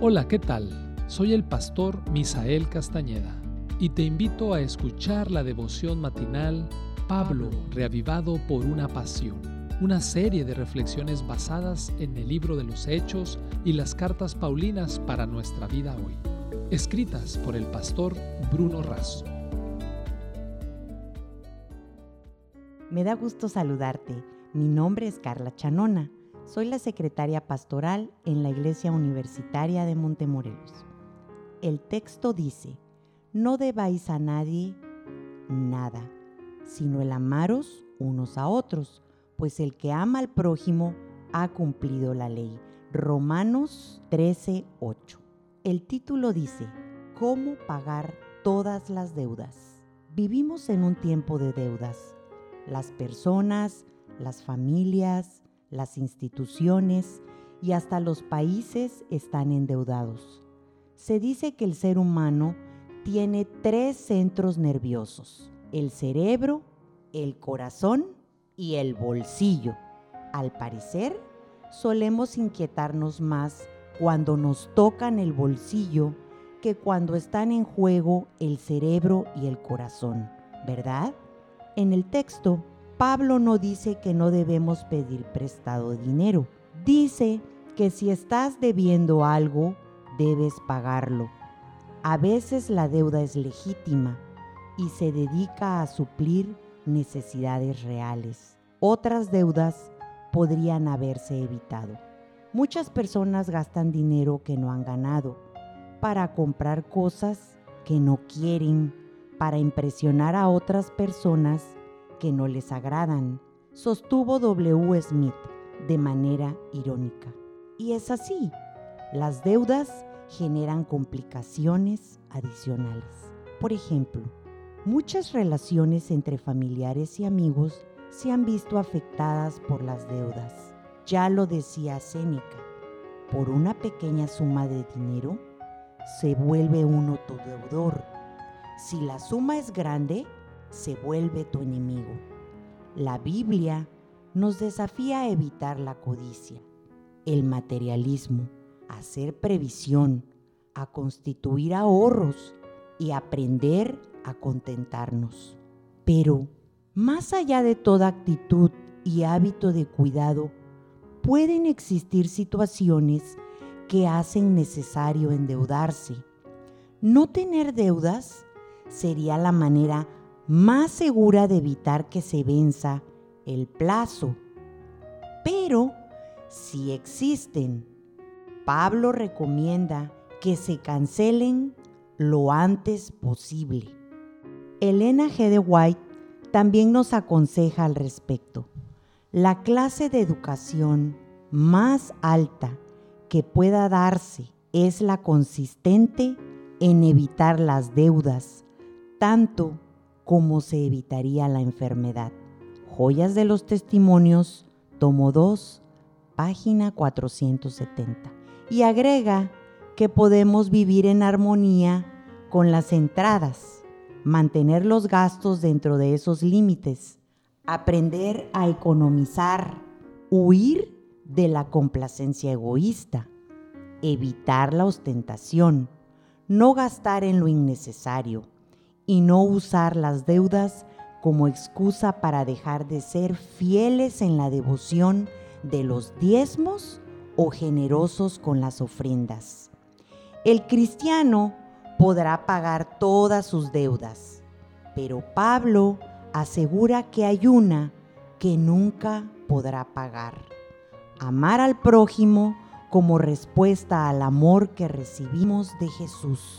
Hola, ¿qué tal? Soy el pastor Misael Castañeda y te invito a escuchar la devoción matinal Pablo, reavivado por una pasión, una serie de reflexiones basadas en el libro de los Hechos y las cartas Paulinas para nuestra vida hoy, escritas por el pastor Bruno Razo. Me da gusto saludarte. Mi nombre es Carla Chanona. Soy la secretaria pastoral en la Iglesia Universitaria de Montemorelos. El texto dice, no debáis a nadie nada, sino el amaros unos a otros, pues el que ama al prójimo ha cumplido la ley. Romanos 13:8. El título dice, ¿cómo pagar todas las deudas? Vivimos en un tiempo de deudas. Las personas, las familias, las instituciones y hasta los países están endeudados. Se dice que el ser humano tiene tres centros nerviosos, el cerebro, el corazón y el bolsillo. Al parecer, solemos inquietarnos más cuando nos tocan el bolsillo que cuando están en juego el cerebro y el corazón, ¿verdad? En el texto Pablo no dice que no debemos pedir prestado dinero. Dice que si estás debiendo algo, debes pagarlo. A veces la deuda es legítima y se dedica a suplir necesidades reales. Otras deudas podrían haberse evitado. Muchas personas gastan dinero que no han ganado para comprar cosas que no quieren, para impresionar a otras personas que no les agradan, sostuvo W. Smith de manera irónica. Y es así, las deudas generan complicaciones adicionales. Por ejemplo, muchas relaciones entre familiares y amigos se han visto afectadas por las deudas. Ya lo decía Séneca, por una pequeña suma de dinero se vuelve uno tu deudor. Si la suma es grande, se vuelve tu enemigo. La Biblia nos desafía a evitar la codicia, el materialismo, a hacer previsión, a constituir ahorros y aprender a contentarnos. Pero, más allá de toda actitud y hábito de cuidado, pueden existir situaciones que hacen necesario endeudarse. No tener deudas sería la manera más segura de evitar que se venza el plazo. Pero si existen, Pablo recomienda que se cancelen lo antes posible. Elena G. de White también nos aconseja al respecto. La clase de educación más alta que pueda darse es la consistente en evitar las deudas, tanto cómo se evitaría la enfermedad. Joyas de los Testimonios, tomo 2, página 470. Y agrega que podemos vivir en armonía con las entradas, mantener los gastos dentro de esos límites, aprender a economizar, huir de la complacencia egoísta, evitar la ostentación, no gastar en lo innecesario, y no usar las deudas como excusa para dejar de ser fieles en la devoción de los diezmos o generosos con las ofrendas. El cristiano podrá pagar todas sus deudas, pero Pablo asegura que hay una que nunca podrá pagar. Amar al prójimo como respuesta al amor que recibimos de Jesús.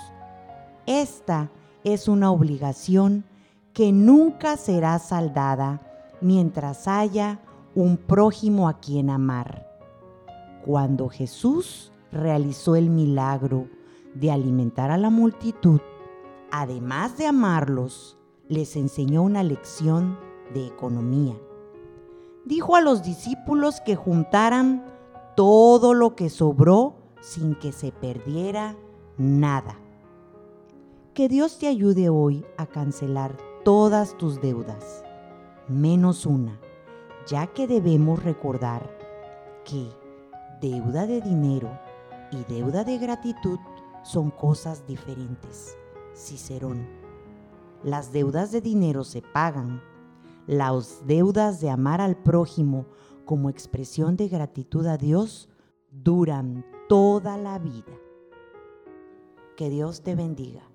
Esta es una obligación que nunca será saldada mientras haya un prójimo a quien amar. Cuando Jesús realizó el milagro de alimentar a la multitud, además de amarlos, les enseñó una lección de economía. Dijo a los discípulos que juntaran todo lo que sobró sin que se perdiera nada. Que Dios te ayude hoy a cancelar todas tus deudas, menos una, ya que debemos recordar que deuda de dinero y deuda de gratitud son cosas diferentes. Cicerón. Las deudas de dinero se pagan. Las deudas de amar al prójimo como expresión de gratitud a Dios duran toda la vida. Que Dios te bendiga.